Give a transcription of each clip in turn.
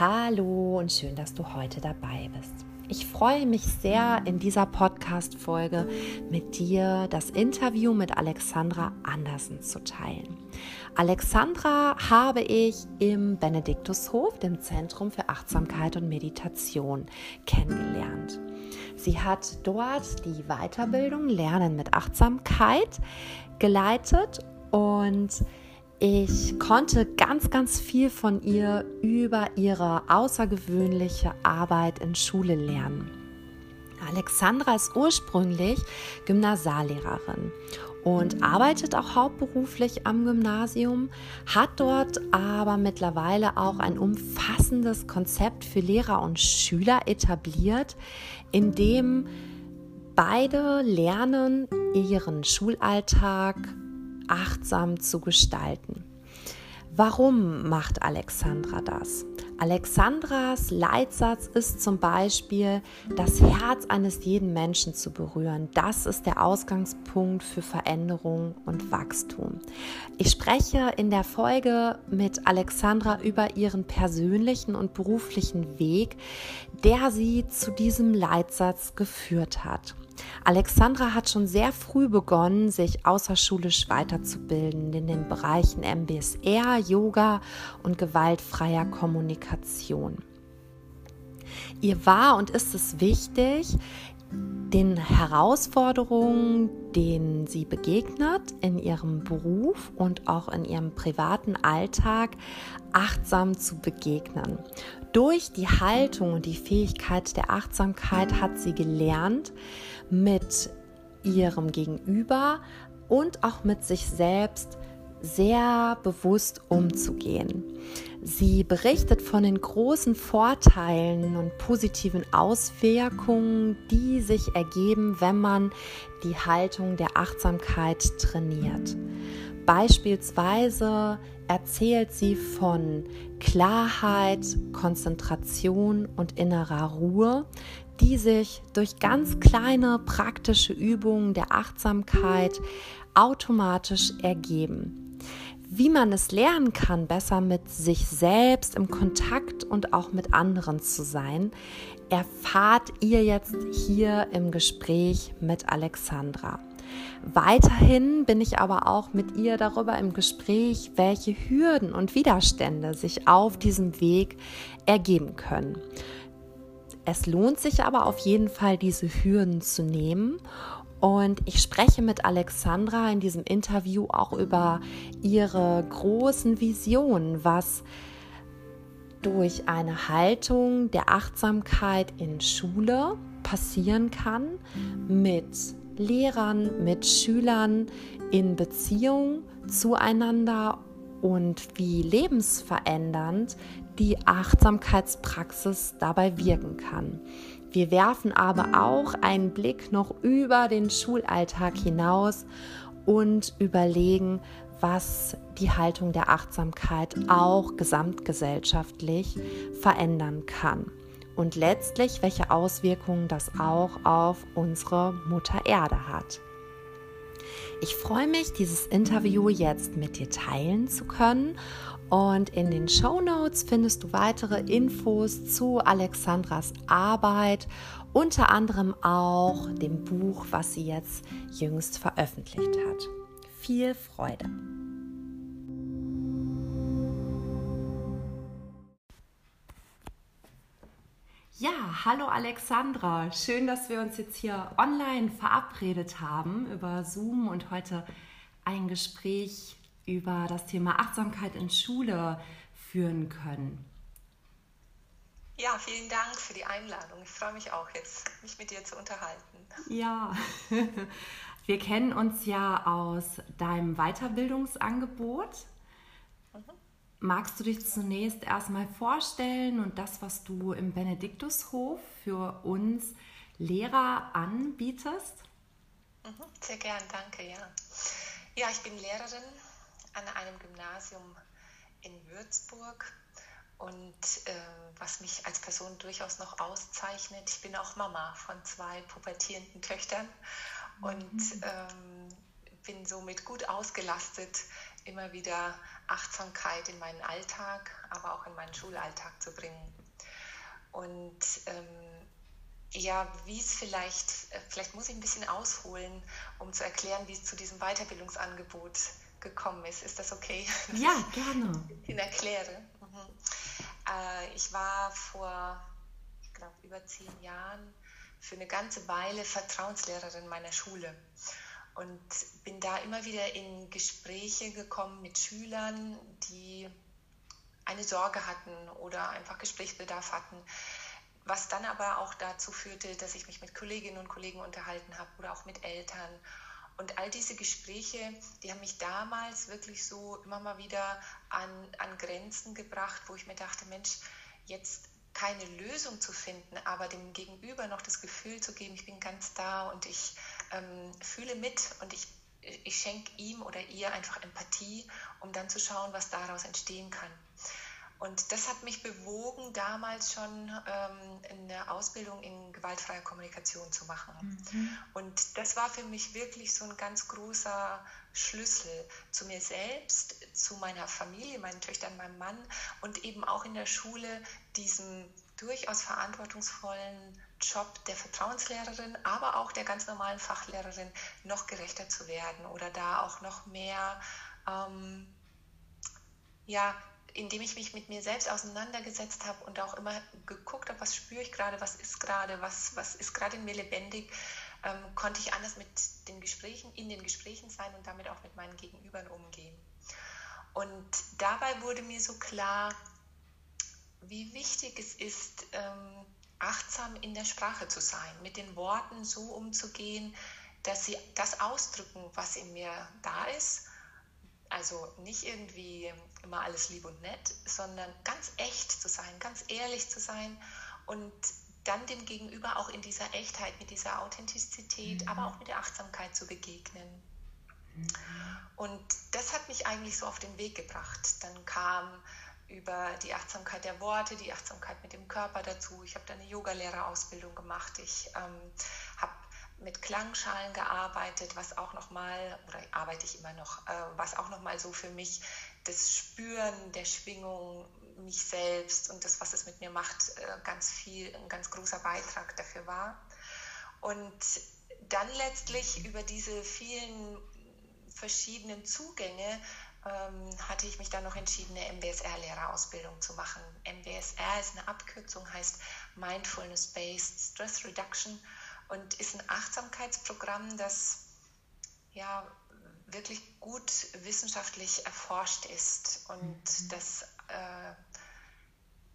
Hallo und schön, dass du heute dabei bist. Ich freue mich sehr, in dieser Podcast-Folge mit dir das Interview mit Alexandra Andersen zu teilen. Alexandra habe ich im Benediktushof, dem Zentrum für Achtsamkeit und Meditation, kennengelernt. Sie hat dort die Weiterbildung Lernen mit Achtsamkeit geleitet und ich konnte ganz, ganz viel von ihr über ihre außergewöhnliche Arbeit in Schule lernen. Alexandra ist ursprünglich Gymnasiallehrerin und arbeitet auch hauptberuflich am Gymnasium, hat dort aber mittlerweile auch ein umfassendes Konzept für Lehrer und Schüler etabliert, in dem beide lernen, ihren Schulalltag achtsam zu gestalten. Warum macht Alexandra das? Alexandras Leitsatz ist zum Beispiel, das Herz eines jeden Menschen zu berühren. Das ist der Ausgangspunkt für Veränderung und Wachstum. Ich spreche in der Folge mit Alexandra über ihren persönlichen und beruflichen Weg, der sie zu diesem Leitsatz geführt hat. Alexandra hat schon sehr früh begonnen, sich außerschulisch weiterzubilden in den Bereichen MBSR, Yoga und gewaltfreier Kommunikation. Ihr war und ist es wichtig, den Herausforderungen, denen sie begegnet in ihrem Beruf und auch in ihrem privaten Alltag, achtsam zu begegnen. Durch die Haltung und die Fähigkeit der Achtsamkeit hat sie gelernt, mit ihrem Gegenüber und auch mit sich selbst sehr bewusst umzugehen. Sie berichtet von den großen Vorteilen und positiven Auswirkungen, die sich ergeben, wenn man die Haltung der Achtsamkeit trainiert. Beispielsweise erzählt sie von Klarheit, Konzentration und innerer Ruhe, die sich durch ganz kleine praktische Übungen der Achtsamkeit automatisch ergeben. Wie man es lernen kann, besser mit sich selbst im Kontakt und auch mit anderen zu sein, erfahrt ihr jetzt hier im Gespräch mit Alexandra. Weiterhin bin ich aber auch mit ihr darüber im Gespräch, welche Hürden und Widerstände sich auf diesem Weg ergeben können. Es lohnt sich aber auf jeden Fall, diese Hürden zu nehmen. Und ich spreche mit Alexandra in diesem Interview auch über ihre großen Visionen, was durch eine Haltung der Achtsamkeit in Schule passieren kann mit Lehrern, mit Schülern in Beziehung zueinander und wie lebensverändernd die Achtsamkeitspraxis dabei wirken kann. Wir werfen aber auch einen Blick noch über den Schulalltag hinaus und überlegen, was die Haltung der Achtsamkeit auch gesamtgesellschaftlich verändern kann und letztlich welche Auswirkungen das auch auf unsere Mutter Erde hat. Ich freue mich, dieses Interview jetzt mit dir teilen zu können und in den Show Notes findest du weitere Infos zu Alexandras Arbeit, unter anderem auch dem Buch, was sie jetzt jüngst veröffentlicht hat. Viel Freude! Ja, hallo Alexandra. Schön, dass wir uns jetzt hier online verabredet haben über Zoom und heute ein Gespräch über das Thema Achtsamkeit in Schule führen können. Ja, vielen Dank für die Einladung. Ich freue mich auch jetzt, mich mit dir zu unterhalten. Ja, wir kennen uns ja aus deinem Weiterbildungsangebot Magst du dich zunächst erstmal vorstellen und das, was du im Benediktushof für uns Lehrer anbietest? Mhm, sehr gern, danke, ja. Ja, ich bin Lehrerin an einem Gymnasium in Würzburg und äh, was mich als Person durchaus noch auszeichnet, ich bin auch Mama von zwei pubertierenden Töchtern und mhm. ähm, bin somit gut ausgelastet immer wieder Achtsamkeit in meinen Alltag, aber auch in meinen Schulalltag zu bringen. Und ähm, ja, wie es vielleicht, äh, vielleicht muss ich ein bisschen ausholen, um zu erklären, wie es zu diesem Weiterbildungsangebot gekommen ist. Ist das okay? Ja, gerne. Ich Ihnen erkläre. Mhm. Äh, ich war vor, ich glaube, über zehn Jahren für eine ganze Weile Vertrauenslehrerin meiner Schule und bin da immer wieder in Gespräche gekommen mit Schülern, die eine Sorge hatten oder einfach Gesprächsbedarf hatten, was dann aber auch dazu führte, dass ich mich mit Kolleginnen und Kollegen unterhalten habe oder auch mit Eltern. Und all diese Gespräche, die haben mich damals wirklich so immer mal wieder an, an Grenzen gebracht, wo ich mir dachte, Mensch, jetzt keine Lösung zu finden, aber dem Gegenüber noch das Gefühl zu geben, ich bin ganz da und ich ähm, fühle mit und ich, ich schenke ihm oder ihr einfach Empathie, um dann zu schauen, was daraus entstehen kann. Und das hat mich bewogen, damals schon ähm, eine Ausbildung in gewaltfreier Kommunikation zu machen. Mhm. Und das war für mich wirklich so ein ganz großer Schlüssel zu mir selbst, zu meiner Familie, meinen Töchtern, meinem Mann und eben auch in der Schule diesem durchaus verantwortungsvollen Job der Vertrauenslehrerin, aber auch der ganz normalen Fachlehrerin noch gerechter zu werden oder da auch noch mehr ähm, ja, indem ich mich mit mir selbst auseinandergesetzt habe und auch immer geguckt habe, was spüre ich gerade, was ist gerade, was, was ist gerade in mir lebendig, ähm, konnte ich anders mit den Gesprächen, in den Gesprächen sein und damit auch mit meinen Gegenübern umgehen. Und dabei wurde mir so klar, wie wichtig es ist, ähm, achtsam in der Sprache zu sein, mit den Worten so umzugehen, dass sie das ausdrücken, was in mir da ist also nicht irgendwie immer alles lieb und nett, sondern ganz echt zu sein, ganz ehrlich zu sein und dann dem Gegenüber auch in dieser Echtheit, mit dieser Authentizität, mhm. aber auch mit der Achtsamkeit zu begegnen. Mhm. Und das hat mich eigentlich so auf den Weg gebracht. Dann kam über die Achtsamkeit der Worte, die Achtsamkeit mit dem Körper dazu. Ich habe da eine Yogalehrerausbildung gemacht. Ich ähm, habe mit Klangschalen gearbeitet, was auch nochmal, oder arbeite ich immer noch, äh, was auch nochmal so für mich das Spüren der Schwingung, mich selbst und das, was es mit mir macht, äh, ganz viel, ein ganz großer Beitrag dafür war. Und dann letztlich über diese vielen verschiedenen Zugänge ähm, hatte ich mich dann noch entschieden, eine MBSR-Lehrerausbildung zu machen. MBSR ist eine Abkürzung, heißt Mindfulness-Based Stress Reduction und ist ein Achtsamkeitsprogramm, das ja wirklich gut wissenschaftlich erforscht ist und mhm. das, äh,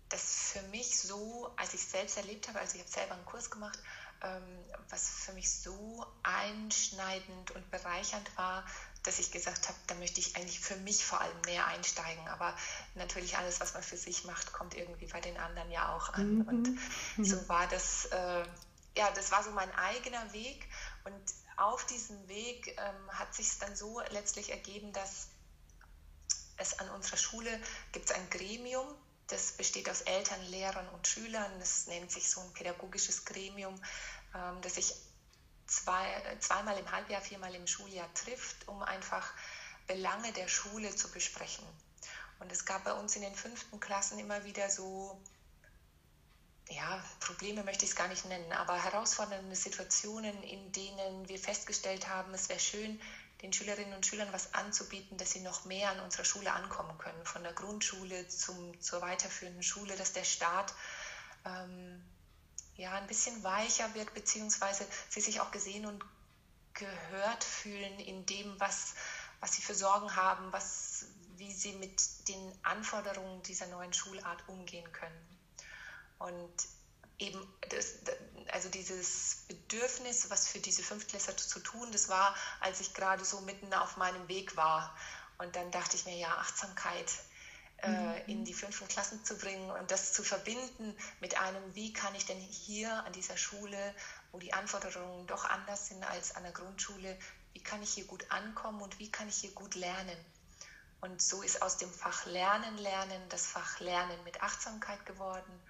das für mich so, als ich es selbst erlebt habe, also ich habe selber einen Kurs gemacht, ähm, was für mich so einschneidend und bereichernd war, dass ich gesagt habe, da möchte ich eigentlich für mich vor allem mehr einsteigen. Aber natürlich alles, was man für sich macht, kommt irgendwie bei den anderen ja auch an. Mhm. Und mhm. so war das äh, ja, das war so mein eigener Weg und auf diesem Weg ähm, hat sich dann so letztlich ergeben, dass es an unserer Schule gibt es ein Gremium, das besteht aus Eltern, Lehrern und Schülern. Das nennt sich so ein pädagogisches Gremium, ähm, das sich zwei, zweimal im Halbjahr, viermal im Schuljahr trifft, um einfach Belange der Schule zu besprechen. Und es gab bei uns in den fünften Klassen immer wieder so ja, Probleme möchte ich es gar nicht nennen, aber herausfordernde Situationen, in denen wir festgestellt haben, es wäre schön, den Schülerinnen und Schülern was anzubieten, dass sie noch mehr an unserer Schule ankommen können, von der Grundschule zum, zur weiterführenden Schule, dass der Staat ähm, ja, ein bisschen weicher wird, beziehungsweise sie sich auch gesehen und gehört fühlen in dem, was, was sie für Sorgen haben, was, wie sie mit den Anforderungen dieser neuen Schulart umgehen können. Und eben das, also dieses Bedürfnis, was für diese Fünftklässler zu tun, das war, als ich gerade so mitten auf meinem Weg war. Und dann dachte ich mir, ja, Achtsamkeit äh, mhm. in die fünften Klassen zu bringen und das zu verbinden mit einem, wie kann ich denn hier an dieser Schule, wo die Anforderungen doch anders sind als an der Grundschule, wie kann ich hier gut ankommen und wie kann ich hier gut lernen? Und so ist aus dem Fach Lernen, Lernen das Fach Lernen mit Achtsamkeit geworden.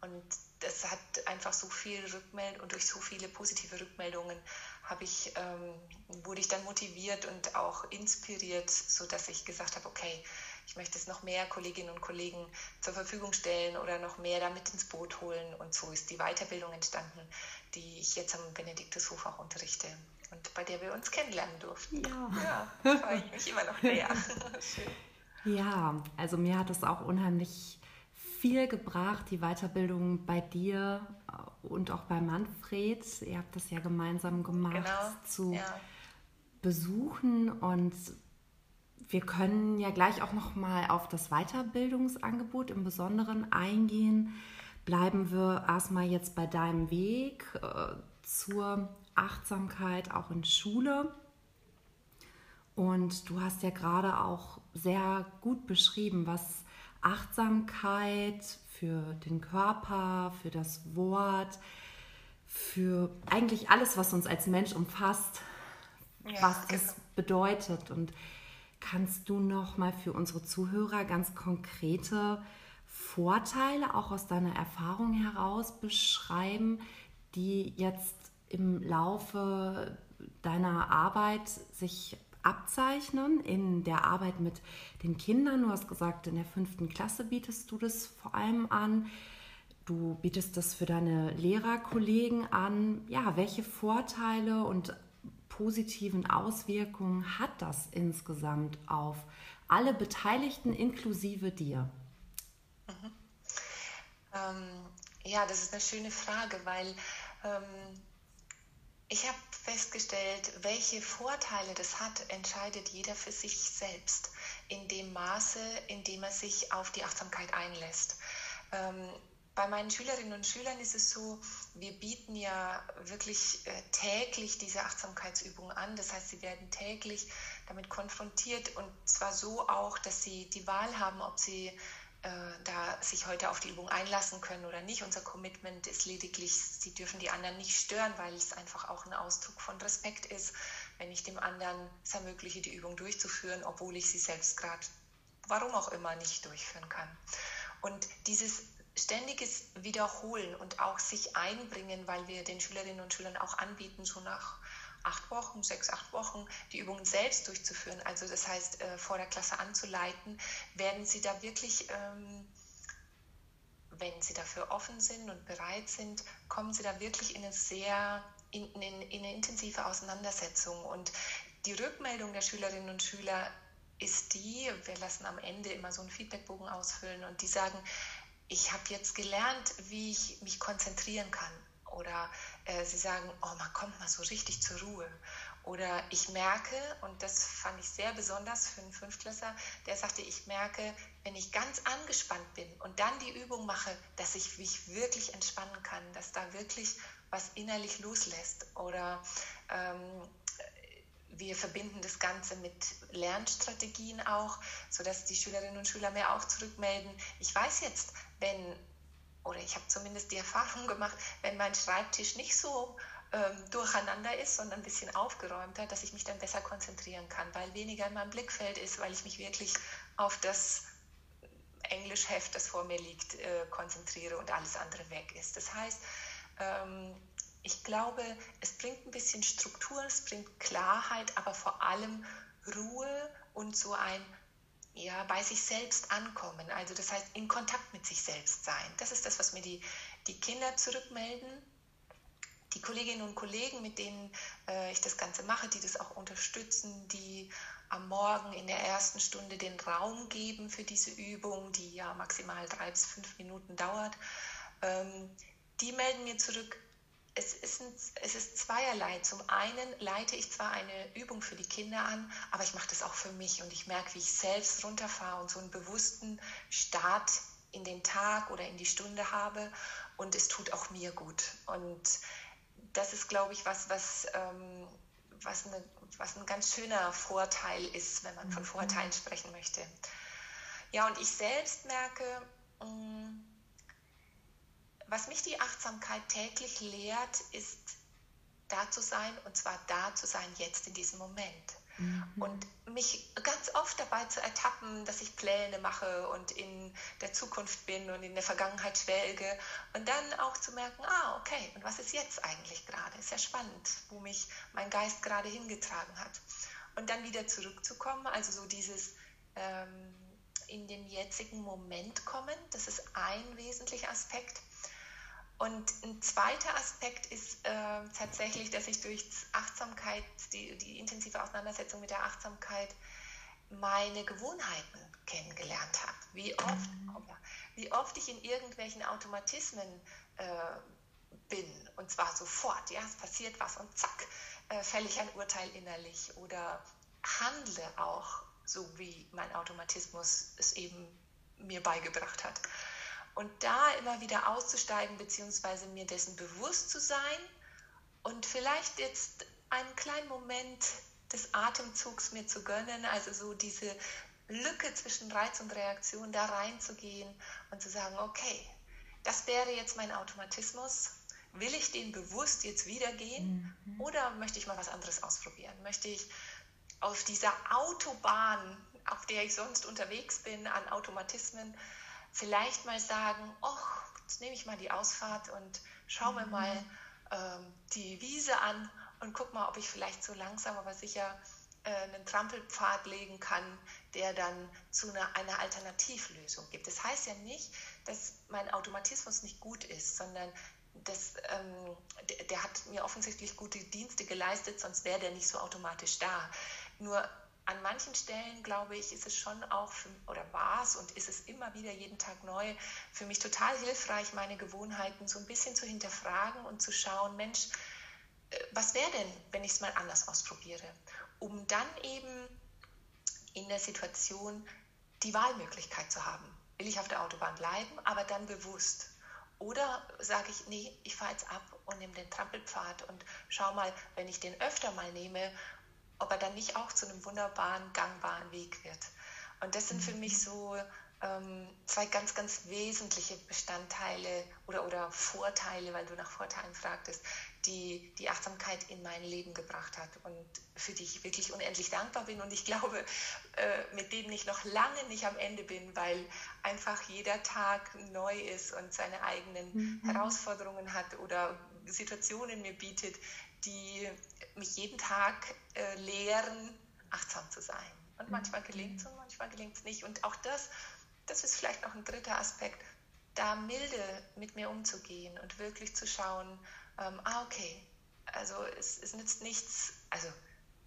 Und das hat einfach so viel Rückmeldung und durch so viele positive Rückmeldungen habe ich, ähm, wurde ich dann motiviert und auch inspiriert, sodass ich gesagt habe, okay, ich möchte es noch mehr Kolleginnen und Kollegen zur Verfügung stellen oder noch mehr damit ins Boot holen. Und so ist die Weiterbildung entstanden, die ich jetzt am Benediktushof auch unterrichte und bei der wir uns kennenlernen durften. Ja, ja freue ich mich immer noch mehr. ja, also mir hat es auch unheimlich viel gebracht, die Weiterbildung bei dir und auch bei Manfred. Ihr habt das ja gemeinsam gemacht, genau, zu ja. besuchen und wir können ja gleich auch noch mal auf das Weiterbildungsangebot im Besonderen eingehen. Bleiben wir erstmal jetzt bei deinem Weg äh, zur Achtsamkeit auch in Schule. Und du hast ja gerade auch sehr gut beschrieben, was Achtsamkeit für den Körper, für das Wort, für eigentlich alles, was uns als Mensch umfasst, ja, was es genau. bedeutet. Und kannst du noch mal für unsere Zuhörer ganz konkrete Vorteile auch aus deiner Erfahrung heraus beschreiben, die jetzt im Laufe deiner Arbeit sich abzeichnen in der Arbeit mit den Kindern? Du hast gesagt, in der fünften Klasse bietest du das vor allem an. Du bietest das für deine Lehrerkollegen an. Ja, welche Vorteile und positiven Auswirkungen hat das insgesamt auf alle Beteiligten inklusive dir? Mhm. Ähm, ja, das ist eine schöne Frage, weil ähm, ich habe festgestellt, welche Vorteile das hat, entscheidet jeder für sich selbst in dem Maße, in dem er sich auf die Achtsamkeit einlässt. Ähm, bei meinen Schülerinnen und Schülern ist es so, wir bieten ja wirklich äh, täglich diese Achtsamkeitsübungen an. Das heißt, sie werden täglich damit konfrontiert und zwar so auch, dass sie die Wahl haben, ob sie äh, da sich heute auf die Übung einlassen können oder nicht. Unser Commitment ist lediglich, sie dürfen die anderen nicht stören, weil es einfach auch ein Ausdruck von Respekt ist, wenn ich dem anderen es ermögliche, die Übung durchzuführen, obwohl ich sie selbst gerade, warum auch immer, nicht durchführen kann. Und dieses ständiges Wiederholen und auch sich einbringen, weil wir den Schülerinnen und Schülern auch anbieten, so nach acht Wochen, sechs, acht Wochen die Übungen selbst durchzuführen, also das heißt äh, vor der Klasse anzuleiten, werden sie da wirklich, ähm, wenn sie dafür offen sind und bereit sind, kommen sie da wirklich in eine sehr in, in, in eine intensive Auseinandersetzung. Und die Rückmeldung der Schülerinnen und Schüler ist die, wir lassen am Ende immer so einen Feedbackbogen ausfüllen und die sagen, ich habe jetzt gelernt, wie ich mich konzentrieren kann. Oder äh, sie sagen, oh, man kommt mal so richtig zur Ruhe. Oder ich merke, und das fand ich sehr besonders für einen Fünftklässler, der sagte, ich merke, wenn ich ganz angespannt bin und dann die Übung mache, dass ich mich wirklich entspannen kann, dass da wirklich was innerlich loslässt. Oder ähm, wir verbinden das Ganze mit Lernstrategien auch, sodass die Schülerinnen und Schüler mir auch zurückmelden. Ich weiß jetzt, wenn oder ich habe zumindest die Erfahrung gemacht, wenn mein Schreibtisch nicht so ähm, durcheinander ist, sondern ein bisschen aufgeräumter, dass ich mich dann besser konzentrieren kann, weil weniger in meinem Blickfeld ist, weil ich mich wirklich auf das Englischheft, das vor mir liegt, äh, konzentriere und alles andere weg ist. Das heißt, ähm, ich glaube, es bringt ein bisschen Struktur, es bringt Klarheit, aber vor allem Ruhe und so ein ja, bei sich selbst ankommen. Also das heißt, in Kontakt mit sich selbst sein. Das ist das, was mir die, die Kinder zurückmelden. Die Kolleginnen und Kollegen, mit denen äh, ich das Ganze mache, die das auch unterstützen, die am Morgen in der ersten Stunde den Raum geben für diese Übung, die ja maximal drei bis fünf Minuten dauert, ähm, die melden mir zurück, es ist, ein, es ist zweierlei. Zum einen leite ich zwar eine Übung für die Kinder an, aber ich mache das auch für mich und ich merke, wie ich selbst runterfahre und so einen bewussten Start in den Tag oder in die Stunde habe und es tut auch mir gut. Und das ist, glaube ich, was, was, ähm, was, eine, was ein ganz schöner Vorteil ist, wenn man von mhm. Vorteilen sprechen möchte. Ja, und ich selbst merke, mh, mm, was mich die Achtsamkeit täglich lehrt, ist da zu sein und zwar da zu sein jetzt in diesem Moment. Mhm. Und mich ganz oft dabei zu ertappen, dass ich Pläne mache und in der Zukunft bin und in der Vergangenheit schwelge und dann auch zu merken, ah, okay, und was ist jetzt eigentlich gerade? Ist ja spannend, wo mich mein Geist gerade hingetragen hat. Und dann wieder zurückzukommen, also so dieses ähm, in den jetzigen Moment kommen, das ist ein wesentlicher Aspekt. Und ein zweiter Aspekt ist äh, tatsächlich, dass ich durch Achtsamkeit, die, die intensive Auseinandersetzung mit der Achtsamkeit, meine Gewohnheiten kennengelernt habe. Wie oft, mhm. wie oft ich in irgendwelchen Automatismen äh, bin und zwar sofort. Ja, es passiert was und zack, äh, fälle ich ein Urteil innerlich oder handle auch so, wie mein Automatismus es eben mir beigebracht hat. Und da immer wieder auszusteigen, beziehungsweise mir dessen bewusst zu sein und vielleicht jetzt einen kleinen Moment des Atemzugs mir zu gönnen, also so diese Lücke zwischen Reiz und Reaktion da reinzugehen und zu sagen, okay, das wäre jetzt mein Automatismus. Will ich den bewusst jetzt wieder gehen mhm. oder möchte ich mal was anderes ausprobieren? Möchte ich auf dieser Autobahn, auf der ich sonst unterwegs bin, an Automatismen, vielleicht mal sagen, ach, jetzt nehme ich mal die Ausfahrt und schaue mir mhm. mal ähm, die Wiese an und guck mal, ob ich vielleicht so langsam, aber sicher äh, einen Trampelpfad legen kann, der dann zu einer, einer Alternativlösung gibt. Das heißt ja nicht, dass mein Automatismus nicht gut ist, sondern das, ähm, der, der, hat mir offensichtlich gute Dienste geleistet, sonst wäre der nicht so automatisch da. Nur an manchen Stellen, glaube ich, ist es schon auch, für, oder war es und ist es immer wieder jeden Tag neu, für mich total hilfreich, meine Gewohnheiten so ein bisschen zu hinterfragen und zu schauen, Mensch, äh, was wäre denn, wenn ich es mal anders ausprobiere? Um dann eben in der Situation die Wahlmöglichkeit zu haben. Will ich auf der Autobahn bleiben, aber dann bewusst? Oder sage ich, nee, ich fahre jetzt ab und nehme den Trampelpfad und schau mal, wenn ich den öfter mal nehme, ob er dann nicht auch zu einem wunderbaren, gangbaren Weg wird. Und das sind für mich so ähm, zwei ganz, ganz wesentliche Bestandteile oder, oder Vorteile, weil du nach Vorteilen fragtest, die die Achtsamkeit in mein Leben gebracht hat und für die ich wirklich unendlich dankbar bin. Und ich glaube, äh, mit denen ich noch lange nicht am Ende bin, weil einfach jeder Tag neu ist und seine eigenen mhm. Herausforderungen hat oder Situationen mir bietet, die mich jeden Tag äh, lehren, achtsam zu sein. Und manchmal gelingt es und manchmal gelingt es nicht. Und auch das, das ist vielleicht noch ein dritter Aspekt, da milde mit mir umzugehen und wirklich zu schauen, ähm, ah, okay, also es, es nützt nichts, also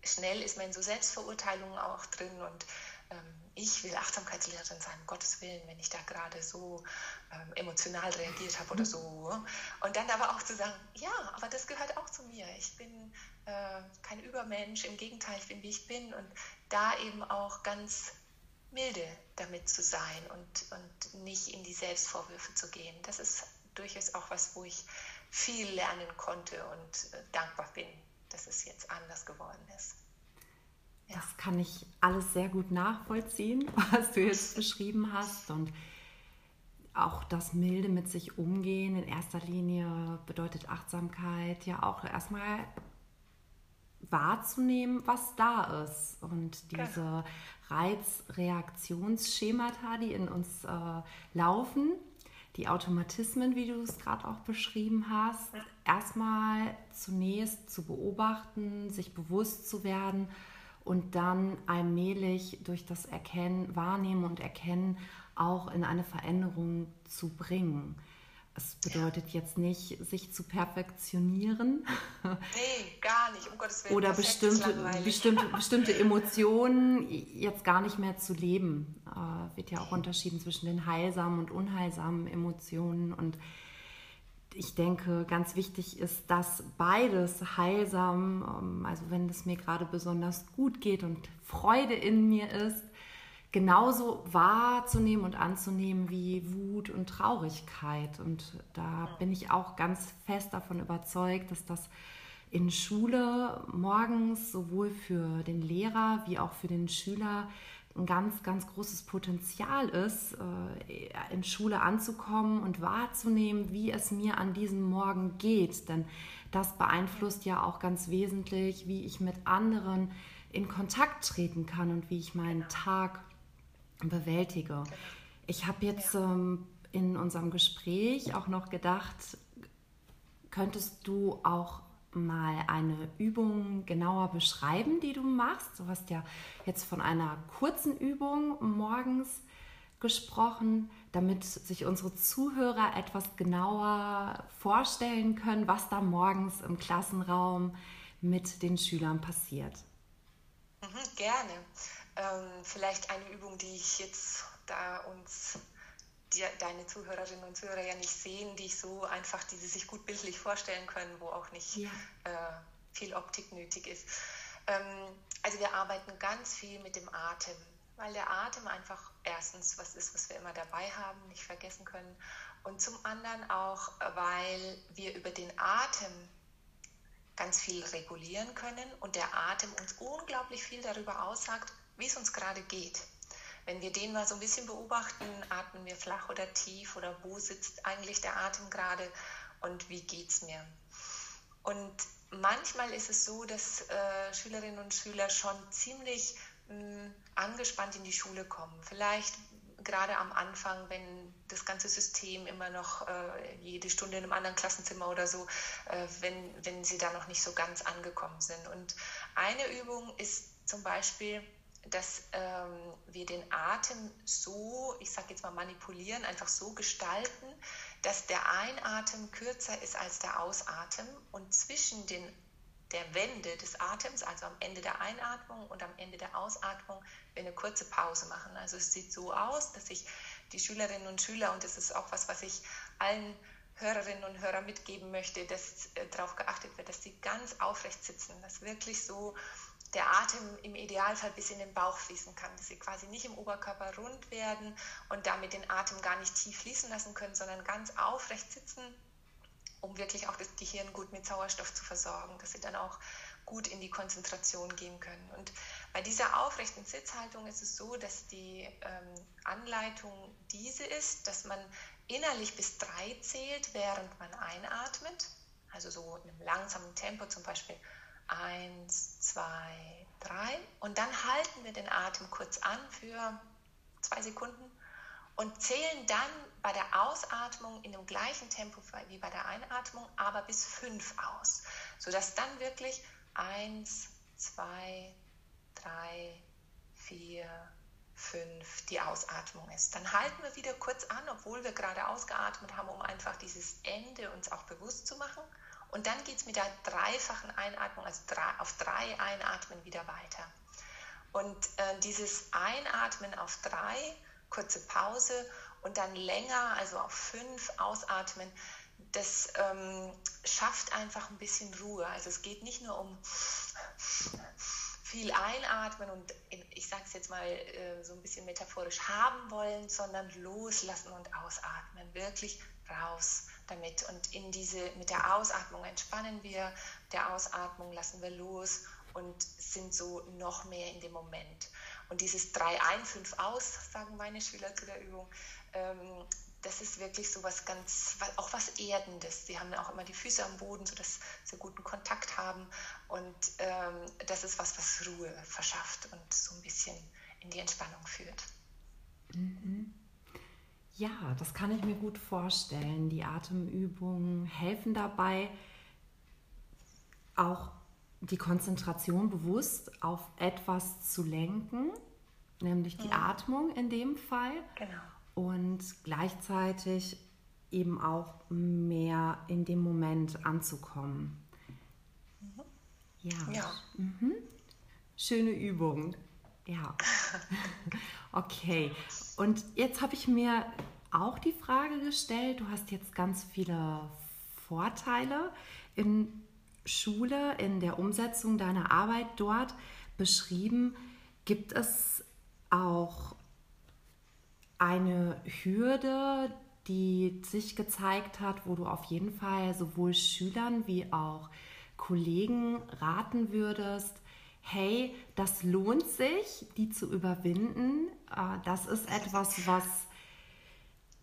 schnell ist man in so Selbstverurteilungen auch drin und ich will Achtsamkeitslehrerin sein, um Gottes Willen, wenn ich da gerade so ähm, emotional reagiert habe oder so. Und dann aber auch zu sagen, ja, aber das gehört auch zu mir. Ich bin äh, kein Übermensch, im Gegenteil, ich bin wie ich bin und da eben auch ganz milde damit zu sein und, und nicht in die Selbstvorwürfe zu gehen. Das ist durchaus auch was, wo ich viel lernen konnte und äh, dankbar bin, dass es jetzt anders geworden ist. Das kann ich alles sehr gut nachvollziehen, was du jetzt beschrieben hast. Und auch das milde mit sich umgehen in erster Linie bedeutet Achtsamkeit ja auch erstmal wahrzunehmen, was da ist. Und diese Reizreaktionsschemata, die in uns äh, laufen, die Automatismen, wie du es gerade auch beschrieben hast, erstmal zunächst zu beobachten, sich bewusst zu werden und dann allmählich durch das Erkennen, Wahrnehmen und Erkennen auch in eine Veränderung zu bringen. Es bedeutet ja. jetzt nicht, sich zu perfektionieren. Nee, gar nicht, um Gottes Willen. Oder bestimmte, bestimmte, bestimmte Emotionen jetzt gar nicht mehr zu leben. Äh, wird ja auch unterschieden zwischen den heilsamen und unheilsamen Emotionen. Und ich denke, ganz wichtig ist, dass beides heilsam, ähm, also wenn es mir gerade besonders gut geht und Freude in mir ist, genauso wahrzunehmen und anzunehmen wie Wut und Traurigkeit. Und da bin ich auch ganz fest davon überzeugt, dass das in Schule morgens sowohl für den Lehrer wie auch für den Schüler ein ganz, ganz großes Potenzial ist, äh, in Schule anzukommen und wahrzunehmen, wie es mir an diesem Morgen geht. Denn das beeinflusst ja auch ganz wesentlich, wie ich mit anderen in Kontakt treten kann und wie ich meinen. Tag bewältige. Ich habe jetzt ähm, in unserem Gespräch auch noch gedacht, könntest du auch mal eine Übung genauer beschreiben, die du machst? Du hast ja jetzt von einer kurzen Übung morgens gesprochen, damit sich unsere Zuhörer etwas genauer vorstellen können, was da morgens im Klassenraum mit den Schülern passiert. Mhm, gerne. Ähm, vielleicht eine Übung, die ich jetzt da uns die, deine Zuhörerinnen und Zuhörer ja nicht sehen, die ich so einfach, die sie sich gut bildlich vorstellen können, wo auch nicht ja. äh, viel Optik nötig ist. Ähm, also wir arbeiten ganz viel mit dem Atem, weil der Atem einfach erstens was ist, was wir immer dabei haben, nicht vergessen können. Und zum anderen auch, weil wir über den Atem ganz viel regulieren können und der Atem uns unglaublich viel darüber aussagt, wie es uns gerade geht. Wenn wir den mal so ein bisschen beobachten, atmen wir flach oder tief oder wo sitzt eigentlich der Atem gerade und wie geht es mir? Und manchmal ist es so, dass äh, Schülerinnen und Schüler schon ziemlich mh, hm, angespannt in die Schule kommen. Vielleicht gerade am Anfang, wenn das ganze System immer noch äh, jede Stunde in einem anderen Klassenzimmer oder so, äh, wenn, wenn sie da noch nicht so ganz angekommen sind. Und eine Übung ist zum Beispiel, dass ähm, wir den Atem so, ich sage jetzt mal manipulieren, einfach so gestalten, dass der Einatmen kürzer ist als der Ausatmen und zwischen den, der Wende des Atems, also am Ende der Einatmung und am Ende der Ausatmung, wir eine kurze Pause machen. Also es sieht so aus, dass ich die Schülerinnen und Schüler, und das ist auch was, was ich allen Hörerinnen und Hörern mitgeben möchte, dass äh, darauf geachtet wird, dass sie ganz aufrecht sitzen, dass wirklich so der Atem im Idealfall bis in den Bauch fließen kann, dass sie quasi nicht im Oberkörper rund werden und damit den Atem gar nicht tief fließen lassen können, sondern ganz aufrecht sitzen, um wirklich auch das Gehirn gut mit Sauerstoff zu versorgen, dass sie dann auch gut in die Konzentration gehen können. Und bei dieser aufrechten Sitzhaltung ist es so, dass die ähm, Anleitung diese ist, dass man innerlich bis drei zählt, während man einatmet, also so in einem langsamen Tempo zum Beispiel Eins, zwei, drei. Und dann halten wir den Atem kurz an für zwei Sekunden und zählen dann bei der Ausatmung in dem gleichen Tempo wie bei der Einatmung, aber bis fünf aus, sodass dann wirklich eins, zwei, drei, vier, fünf die Ausatmung ist. Dann halten wir wieder kurz an, obwohl wir gerade ausgeatmet haben, um einfach dieses Ende uns auch bewusst zu machen. Und dann geht es mit der dreifachen Einatmung, also drei, auf drei Einatmen wieder weiter. Und äh, dieses Einatmen auf drei, kurze Pause und dann länger, also auf fünf Ausatmen, das ähm, schafft einfach ein bisschen Ruhe. Also es geht nicht nur um viel einatmen und ich sage es jetzt mal äh, so ein bisschen metaphorisch haben wollen, sondern loslassen und ausatmen, wirklich raus damit. Und in diese, mit der Ausatmung entspannen wir, der Ausatmung lassen wir los und sind so noch mehr in dem Moment. Und dieses 3 ein, 5 aus, sagen meine Schüler zu der Übung, ähm, das ist wirklich so was ganz, auch was Erdendes. Sie haben auch immer die Füße am Boden, sodass sie guten Kontakt haben. Und ähm, das ist was, was Ruhe verschafft und so ein bisschen in die Entspannung führt. Mhm. Ja, das kann ich mir gut vorstellen. Die Atemübungen helfen dabei, auch die Konzentration bewusst auf etwas zu lenken, nämlich die. Mhm. Atmung in dem Fall. Genau. Und gleichzeitig eben auch mehr in dem Moment anzukommen. Mhm. Ja. ja. Mhm. Schöne Übung. Ja. okay. Und jetzt habe ich mir auch die Frage gestellt, du hast jetzt ganz viele Vorteile in Schule, in der Umsetzung deiner Arbeit dort beschrieben. Gibt es auch eine Hürde, die sich gezeigt hat, wo du auf jeden Fall sowohl Schülern wie auch Kollegen raten würdest, hey, das lohnt sich, die zu überwinden. Äh, das ist etwas, was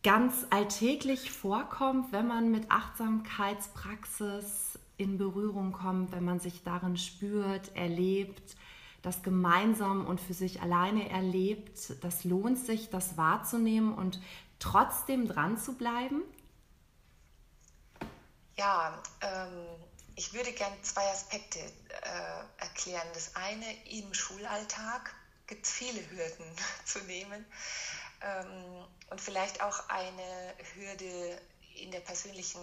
ganz alltäglich vorkommt, wenn man mit Achtsamkeitspraxis in Berührung kommt, wenn man sich darin spürt, erlebt, das gemeinsam und für sich alleine erlebt. Das lohnt sich, das wahrzunehmen und trotzdem dran zu bleiben? Ja, ähm, ich würde gerne zwei Aspekte äh, erklären. Das eine, im Schulalltag gibt es viele Hürden zu nehmen ähm, und vielleicht auch eine Hürde in der persönlichen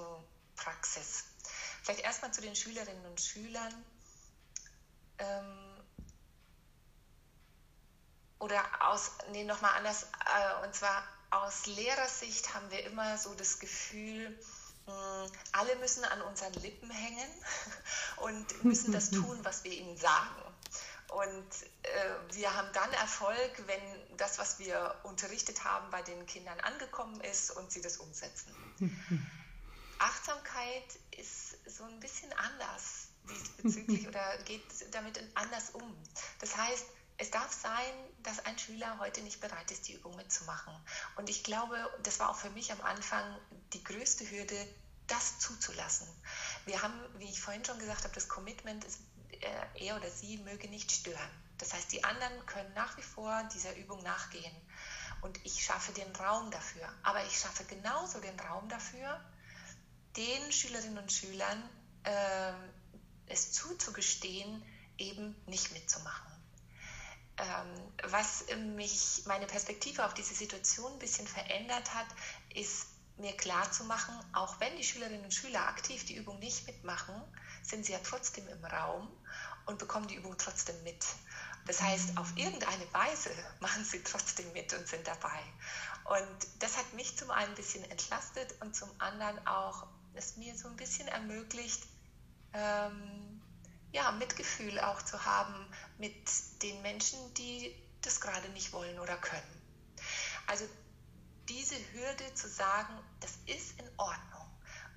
Praxis. Vielleicht erstmal zu den Schülerinnen und Schülern. Ähm, oder aus, nee, nochmal anders, äh, und zwar aus Lehrersicht haben wir immer so das Gefühl, alle müssen an unseren Lippen hängen und müssen das tun, was wir ihnen sagen. Und äh, wir haben dann Erfolg, wenn das, was wir unterrichtet haben, bei den Kindern angekommen ist und sie das umsetzen. Achtsamkeit ist so ein bisschen anders diesbezüglich oder geht damit anders um. Das heißt, es darf sein, dass ein Schüler heute nicht bereit ist, die Übung mitzumachen. Und ich glaube, das war auch für mich am Anfang die größte Hürde, das zuzulassen. Wir haben, wie ich vorhin schon gesagt habe, das Commitment ist, äh, er oder sie möge nicht stören. Das heißt, die anderen können nach wie vor dieser Übung nachgehen. Und ich schaffe den Raum dafür. Aber ich schaffe genauso den Raum dafür, den Schülerinnen und Schülern äh, es zuzugestehen, eben nicht mitzumachen. Ähm, was mich, meine Perspektive auf diese Situation ein bisschen verändert hat, ist mir klar zu machen, auch wenn die Schülerinnen und Schüler aktiv die Übung nicht mitmachen, sind sie ja trotzdem im Raum und bekommen die Übung trotzdem mit. Das heißt, auf irgendeine Weise machen sie trotzdem mit und sind dabei. Und das hat mich zum einen ein bisschen entlastet und zum anderen auch es mir so ein bisschen ermöglicht, ähm, ja, Mitgefühl auch zu haben mit den Menschen, die das gerade nicht wollen oder können. Also diese Hürde zu sagen, das ist in Ordnung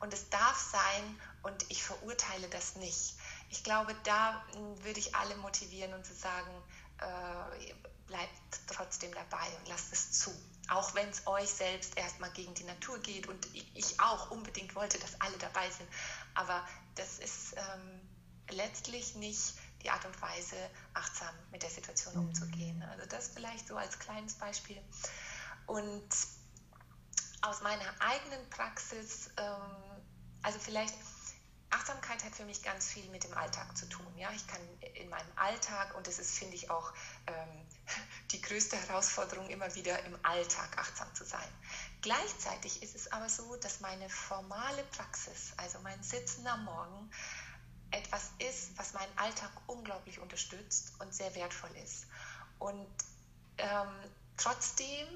und es darf sein und ich verurteile das nicht. Ich glaube, da würde ich alle motivieren und zu sagen, äh, bleibt trotzdem dabei und lasst es zu. Auch wenn es euch selbst erstmal gegen die Natur geht und ich auch unbedingt wollte, dass alle dabei sind. Aber das ist ähm, letztlich nicht die Art und Weise, achtsam mit der Situation mhm. umzugehen. Also das vielleicht so als kleines Beispiel. Und aus meiner eigenen Praxis, ähm, also vielleicht Achtsamkeit hat für mich ganz viel mit dem Alltag zu tun. Ja, ich kann in meinem Alltag und das ist, finde ich, auch ähm, die größte Herausforderung, immer wieder im Alltag achtsam zu sein. Gleichzeitig ist es aber so, dass meine formale Praxis, also mein Sitzen am Morgen, etwas ist, was meinen Alltag unglaublich unterstützt und sehr wertvoll ist. Und ähm, trotzdem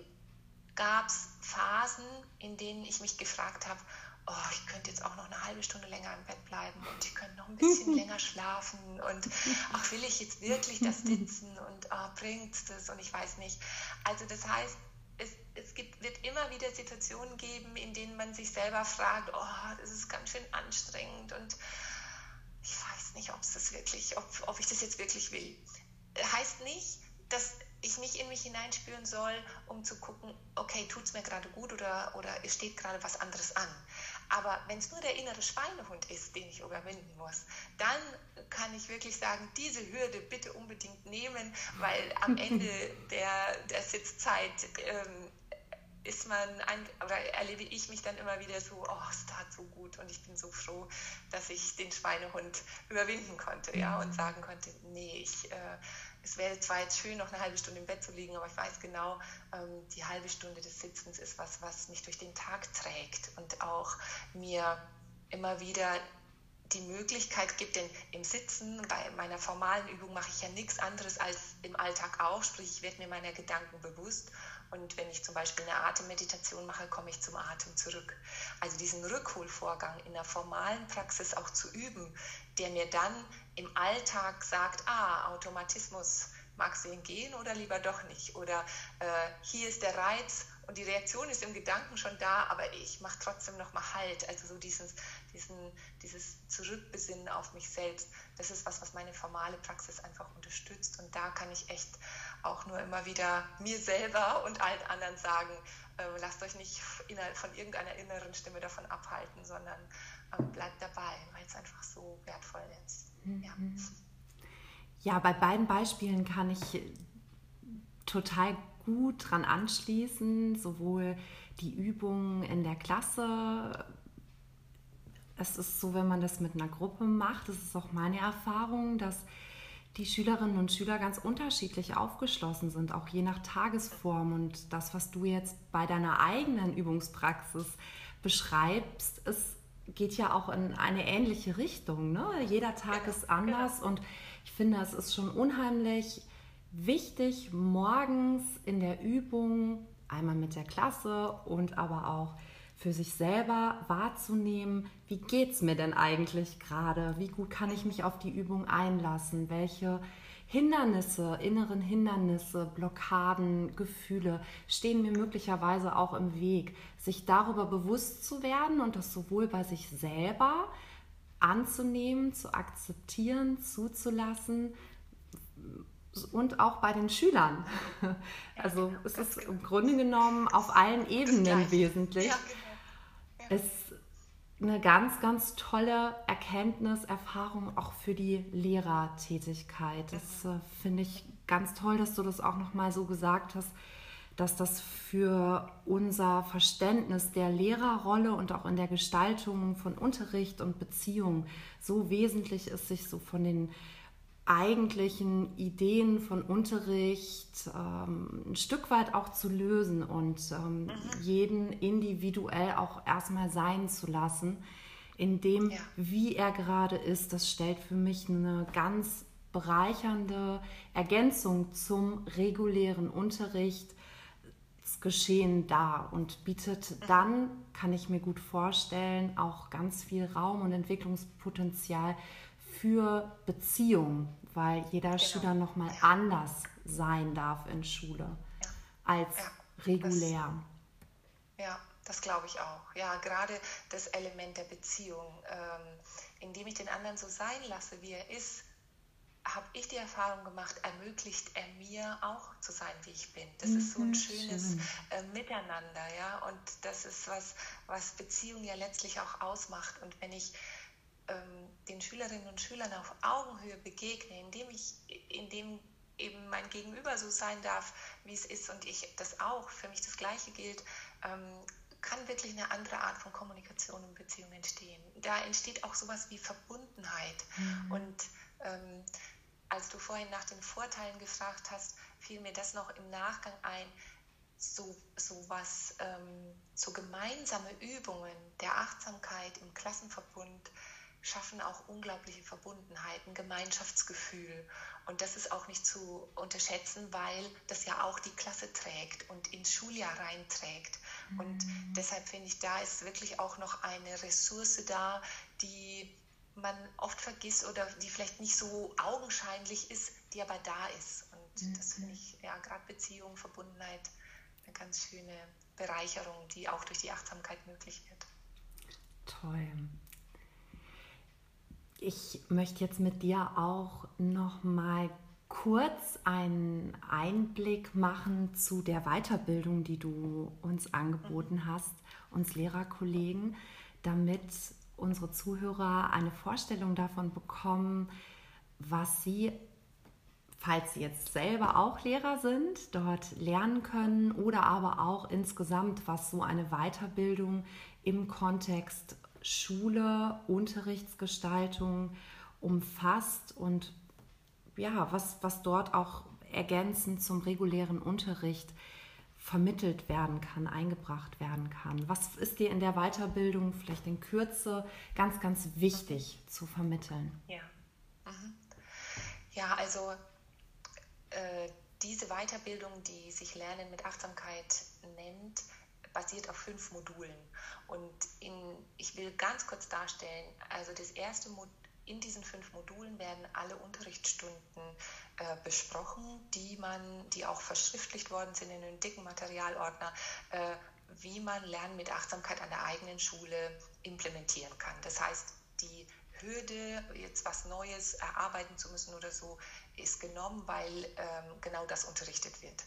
gab es Phasen, in denen ich mich gefragt habe, oh, ich könnte jetzt auch noch eine halbe Stunde länger im Bett bleiben und ich könnte noch ein bisschen länger schlafen und ach, will ich jetzt wirklich das sitzen und oh, bringt das und ich weiß nicht. Also das heißt, es, es gibt, wird immer wieder Situationen geben, in denen man sich selber fragt, oh, das ist ganz schön anstrengend und ich weiß nicht, ob es das wirklich, ob, ob ich das jetzt wirklich will. Heißt nicht, dass ich nicht in mich hineinspüren soll, um zu gucken, okay, tut es mir gerade gut oder, oder es steht gerade was anderes an. Aber wenn es nur der innere Schweinehund ist, den ich überwinden muss, dann kann ich wirklich sagen, diese Hürde bitte unbedingt nehmen, weil am Ende der, der Sitzzeit ähm, ist man ein, oder erlebe ich mich dann immer wieder so, oh, es tat so gut und ich bin so froh, dass ich den Schweinehund überwinden konnte, ja, und mhm. sagen konnte, nee, ich äh, es wäre zwar jetzt schön, noch eine halbe Stunde im Bett zu liegen, aber ich weiß genau, ähm, die halbe Stunde des Sitzens ist was, was mich durch den Tag trägt und auch mir immer wieder die Möglichkeit gibt, denn im Sitzen, bei meiner formalen Übung mache ich ja nichts anderes als im Alltag auch, sprich ich werde mir meiner Gedanken bewusst und wenn ich zum Beispiel eine Atemmeditation mache, komme ich zum Atem zurück. Also diesen Rückholvorgang in der formalen Praxis auch zu üben, der mir dann im Alltag sagt, ah, Automatismus, magst du ihn gehen oder lieber doch nicht? Oder äh, hier ist der Reiz und die Reaktion ist im Gedanken schon da, aber ich mache trotzdem noch mal Halt. Also so dieses, diesen, dieses Zurückbesinnen auf mich selbst, das ist was, was meine formale Praxis einfach unterstützt. Und da kann ich echt auch nur immer wieder mir selber und allen anderen sagen, äh, lasst euch nicht von irgendeiner inneren Stimme davon abhalten, sondern äh, bleibt dabei, weil es einfach so wertvoll ist. Mhm. Ja. Ja, bei beiden Beispielen kann ich total gut dran anschließen, sowohl die Übungen in der Klasse. Es ist so, wenn man das mit einer Gruppe macht, das ist auch meine Erfahrung, dass die Schülerinnen und Schüler ganz unterschiedlich aufgeschlossen sind, auch je nach Tagesform. Und das, was du jetzt bei deiner eigenen Übungspraxis beschreibst, es geht ja auch in eine ähnliche Richtung. Ne? Jeder Tag ist anders und ich finde, es ist schon unheimlich wichtig, morgens in der Übung, einmal mit der Klasse und aber auch für sich selber wahrzunehmen, wie geht es mir denn eigentlich gerade? Wie gut kann ich mich auf die Übung einlassen? Welche Hindernisse, inneren Hindernisse, Blockaden, Gefühle stehen mir möglicherweise auch im Weg, sich darüber bewusst zu werden und das sowohl bei sich selber anzunehmen, zu akzeptieren, zuzulassen, und auch bei den Schülern. Also genau, es ist im Grunde genommen auf allen Ebenen wesentlich. Ja, genau. ja. Es ist eine ganz, ganz tolle Erkenntnis, Erfahrung auch für die Lehrertätigkeit. Das äh, finde ich ganz toll, dass du das auch nochmal so gesagt hast, dass das für unser Verständnis der Lehrerrolle und auch in der Gestaltung von Unterricht und Beziehung so wesentlich ist, sich so von den eigentlichen Ideen von Unterricht ähm, ein Stück weit auch zu lösen und ähm, mhm. jeden individuell auch erstmal sein zu lassen, in dem, ja. wie er gerade ist. Das stellt für mich eine ganz bereichernde Ergänzung zum regulären Unterricht Geschehen dar und bietet mhm. dann, kann ich mir gut vorstellen, auch ganz viel Raum und Entwicklungspotenzial für Beziehungen, weil jeder genau. Schüler nochmal ja. anders sein darf in Schule ja. als ja. regulär. Das, ja, das glaube ich auch. Ja, gerade das Element der Beziehung, ähm, indem ich den anderen so sein lasse, wie er ist, habe ich die Erfahrung gemacht, ermöglicht er mir auch zu sein, wie ich bin. Das mhm, ist so ein mhm, schönes schön. äh, Miteinander, ja. Und das ist was, was Beziehung ja letztlich auch ausmacht. Und wenn ich ähm, den Schülerinnen und Schülern auf Augenhöhe begegne, indem ich, indem eben mein Gegenüber so sein darf, wie es ist und ich das auch, für mich das Gleiche gilt, ähm, kann wirklich eine andere Art von Kommunikation und Beziehung entstehen. Da entsteht auch sowas wie Verbundenheit. Mhm. Und ähm, als du vorhin nach den Vorteilen gefragt hast, fiel mir das noch im Nachgang ein, so, so was, ähm, so gemeinsame Übungen der Achtsamkeit im Klassenverbund, schaffen auch unglaubliche Verbundenheiten, Gemeinschaftsgefühl. Und das ist auch nicht zu unterschätzen, weil das ja auch die Klasse trägt und ins Schuljahr reinträgt. Mhm. Und deshalb finde ich, da ist wirklich auch noch eine Ressource da, die man oft vergisst oder die vielleicht nicht so augenscheinlich ist, die aber da ist. Und mhm. das finde ich, ja, gerade Beziehung, Verbundenheit, eine ganz schöne Bereicherung, die auch durch die Achtsamkeit möglich wird. Toll. Ich möchte jetzt mit dir auch noch mal kurz einen Einblick machen zu der Weiterbildung, die du uns angeboten hast, uns Lehrerkollegen, damit unsere Zuhörer eine Vorstellung davon bekommen, was sie, falls sie jetzt selber auch Lehrer sind, dort lernen können oder aber auch insgesamt, was so eine Weiterbildung im Kontext Schule, Unterrichtsgestaltung umfasst und ja, was, was dort auch ergänzend zum regulären Unterricht vermittelt werden kann, eingebracht werden kann. Was ist dir in der Weiterbildung vielleicht in Kürze ganz, ganz wichtig zu vermitteln? Ja, mhm. ja also äh, diese Weiterbildung, die sich Lernen mit Achtsamkeit nennt, basiert auf fünf Modulen. Und in, ich will ganz kurz darstellen, also das erste Modul, in diesen fünf Modulen werden alle Unterrichtsstunden äh, besprochen, die man, die auch verschriftlicht worden sind in einem dicken Materialordner, äh, wie man Lernen mit Achtsamkeit an der eigenen Schule implementieren kann. Das heißt, die Hürde, jetzt was Neues erarbeiten zu müssen oder so, ist genommen, weil ähm, genau das unterrichtet wird.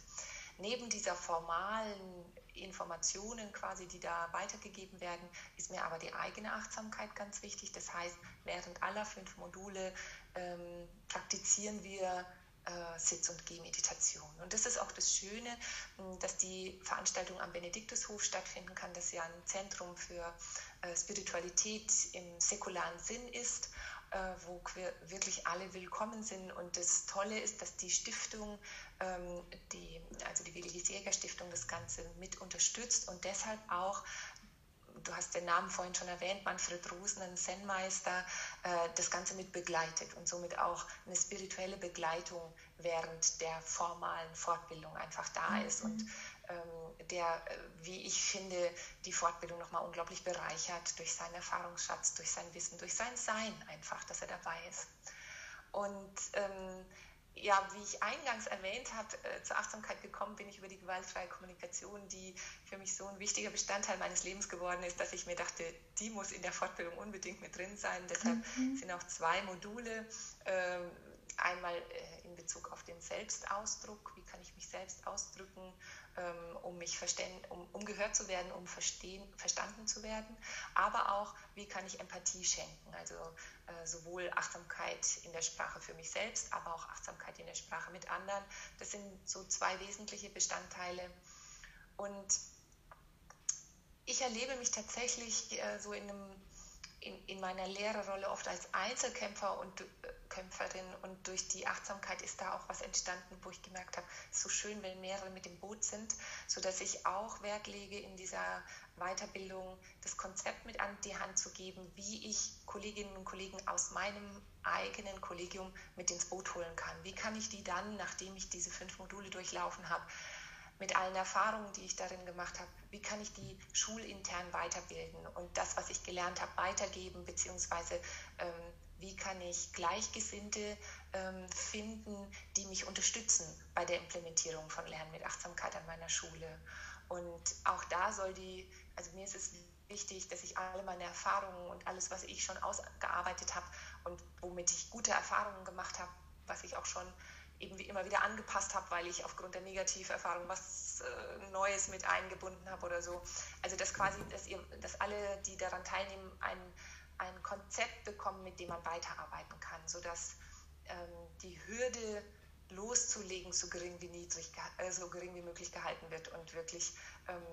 neben dieser formalen Informationen quasi, die da weitergegeben werden, ist mir aber die eigene Achtsamkeit ganz wichtig. Das heißt, während aller fünf Module ähm, praktizieren wir äh, Sitz- und Gehmeditation. Und das ist auch das Schöne, dass die Veranstaltung am Benediktushof stattfinden kann, das ja ein Zentrum für äh, Spiritualität im säkularen Sinn ist äh, wo wirklich alle willkommen sind. Und das Tolle ist, dass die Stiftung, ähm, die, also die Willis Jäger Stiftung, das Ganze mit unterstützt und deshalb auch du hast den Namen vorhin schon erwähnt, Manfred Rosen, ein Zen-Meister, äh, das Ganze mit begleitet und somit auch eine spirituelle Begleitung während der formalen Fortbildung einfach da ist. Und mhm ähm, der, wie ich finde, die Fortbildung nochmal unglaublich bereichert durch seinen Erfahrungsschatz, durch sein Wissen, durch sein Sein einfach, dass er dabei ist. Und ähm, ja, wie ich eingangs erwähnt habe, äh, zur Achtsamkeit gekommen bin ich über die gewaltfreie Kommunikation, die für mich so ein wichtiger Bestandteil meines Lebens geworden ist, dass ich mir dachte, die muss in der Fortbildung unbedingt mit drin sein. Deshalb mhm. sind auch zwei Module. Äh, einmal äh, in Bezug auf den Selbstausdruck, wie kann ich mich selbst ausdrücken ähm, um mich um, um gehört zu werden, um verstehen, verstanden zu werden, aber auch, wie kann ich Empathie schenken, also äh, sowohl Achtsamkeit in der Sprache für mich selbst, aber auch Achtsamkeit in der Sprache mit anderen. Das sind so zwei wesentliche Bestandteile. Und ich erlebe mich tatsächlich äh, so in einem in, in meiner Lehrerrolle oft als Einzelkämpfer und äh, Kämpferin und durch die Achtsamkeit ist da auch was entstanden, wo ich gemerkt habe, es ist so schön, wenn mehrere mit dem Boot sind, sodass ich auch Wert lege, in dieser Weiterbildung das Konzept mit an die Hand zu geben, wie ich Kolleginnen und Kollegen aus meinem eigenen Kollegium mit ins Boot holen kann. Wie kann ich die dann, nachdem ich diese fünf Module durchlaufen habe, mit allen Erfahrungen, die ich darin gemacht habe, wie kann ich die schulintern weiterbilden und das, was ich gelernt habe, weitergeben, beziehungsweise ähm, wie kann ich Gleichgesinnte ähm, finden, die mich unterstützen bei der Implementierung von Lernen mit Achtsamkeit an meiner Schule. Und auch da soll die, also mir ist es wichtig, dass ich alle meine Erfahrungen und alles, was ich schon ausgearbeitet habe und womit ich gute Erfahrungen gemacht habe, was ich auch schon eben wie immer wieder angepasst habe, weil ich aufgrund der Negativerfahrung was äh, Neues mit eingebunden habe oder so. Also dass quasi, dass, ihr, dass alle, die daran teilnehmen, ein, ein Konzept bekommen, mit dem man weiterarbeiten kann, sodass ähm, die Hürde loszulegen so gering wie niedrig, äh, so gering wie möglich gehalten wird und wirklich ähm,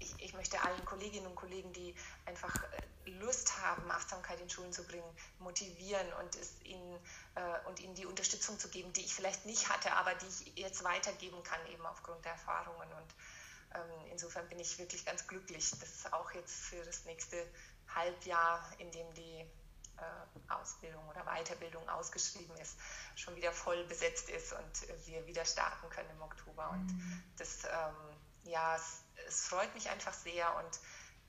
ich, ich, möchte allen Kolleginnen und Kollegen, die einfach äh, Lust haben, Achtsamkeit in Schulen zu bringen, motivieren und, es ihnen, äh, und ihnen die Unterstützung zu geben, die ich vielleicht nicht hatte, aber die ich jetzt weitergeben kann, eben aufgrund der Erfahrungen. Und ähm, insofern bin ich wirklich ganz glücklich, dass auch jetzt für das nächste Halbjahr, in dem die äh, Ausbildung oder Weiterbildung ausgeschrieben ist, schon wieder voll besetzt ist und wir wieder starten können im Oktober. Und mhm. das, ähm, ja, es, es, freut mich einfach sehr und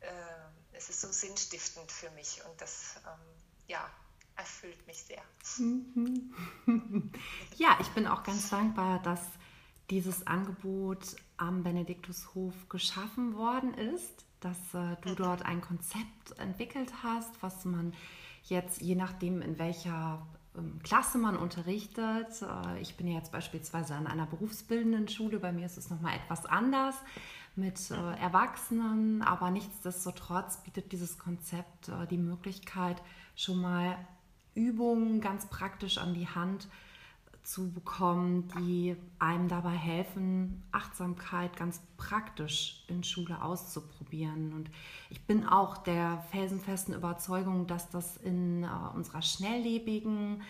äh, es ist so sinnstiftend für mich und das, ähm, ja, erfüllt mich sehr. Ja, ich bin auch ganz dankbar, dass dieses Angebot am Benediktushof geschaffen worden ist, dass äh, du dort ein Konzept entwickelt hast, was man jetzt je nachdem, in welcher ähm, Klasse man unterrichtet. Äh, ich bin ja jetzt beispielsweise an einer berufsbildenden Schule, bei mir ist es nochmal etwas anders mit äh, Erwachsenen, aber nichtsdestotrotz bietet dieses Konzept äh, die Möglichkeit, schon mal Übungen ganz praktisch an die Hand zu bekommen, die einem dabei helfen, Achtsamkeit ganz praktisch in Schule auszuprobieren. Und ich bin auch der felsenfesten Überzeugung, dass das in äh, unserer schnelllebigen,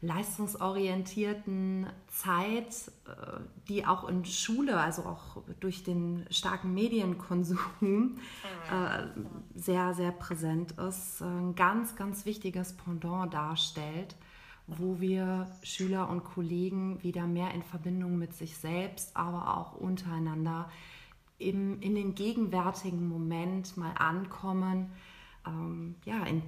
leistungsorientierten Zeit, äh, die auch in Schule, also auch durch den starken Medienkonsum äh, sehr, sehr präsent ist, ein ganz, ganz wichtiges Pendant darstellt wo wir Schüler und Kollegen wieder mehr in Verbindung mit sich selbst, aber auch untereinander im, in den gegenwärtigen Moment mal ankommen, ähm, ja, in,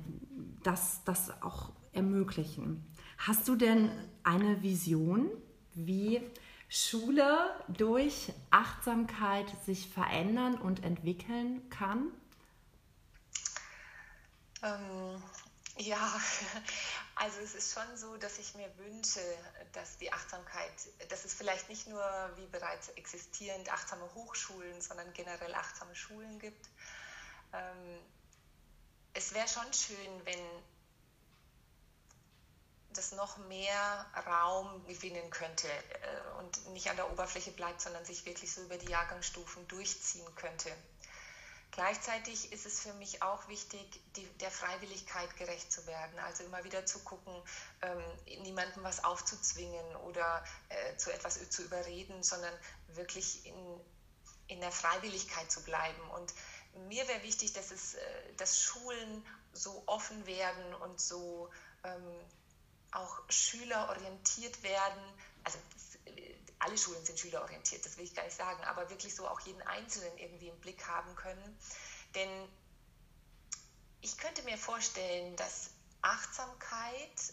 das, das auch ermöglichen. Hast du denn eine Vision, wie Schule durch Achtsamkeit sich verändern und entwickeln kann? Ähm, Ja, also es ist schon so, dass ich mir wünsche, dass die Achtsamkeit, dass es vielleicht nicht nur wie bereits existierend achtsame Hochschulen, sondern generell achtsame Schulen gibt. Ähm, es wäre schon schön, wenn das noch mehr Raum gewinnen könnte äh, und nicht an der Oberfläche bleibt, sondern sich wirklich so über die Jahrgangsstufen durchziehen könnte. Gleichzeitig ist es für mich auch wichtig, die, der Freiwilligkeit gerecht zu werden. Also immer wieder zu gucken, ähm, niemandem was aufzuzwingen oder äh, zu etwas zu überreden, sondern wirklich in, in der Freiwilligkeit zu bleiben. Und mir wäre wichtig, dass, es, äh, dass Schulen so offen werden und so ähm, auch schülerorientiert werden. Also alle Schulen sind schülerorientiert, das will ich gar nicht sagen, aber wirklich so auch jeden Einzelnen irgendwie im Blick haben können. Denn ich könnte mir vorstellen, dass Achtsamkeit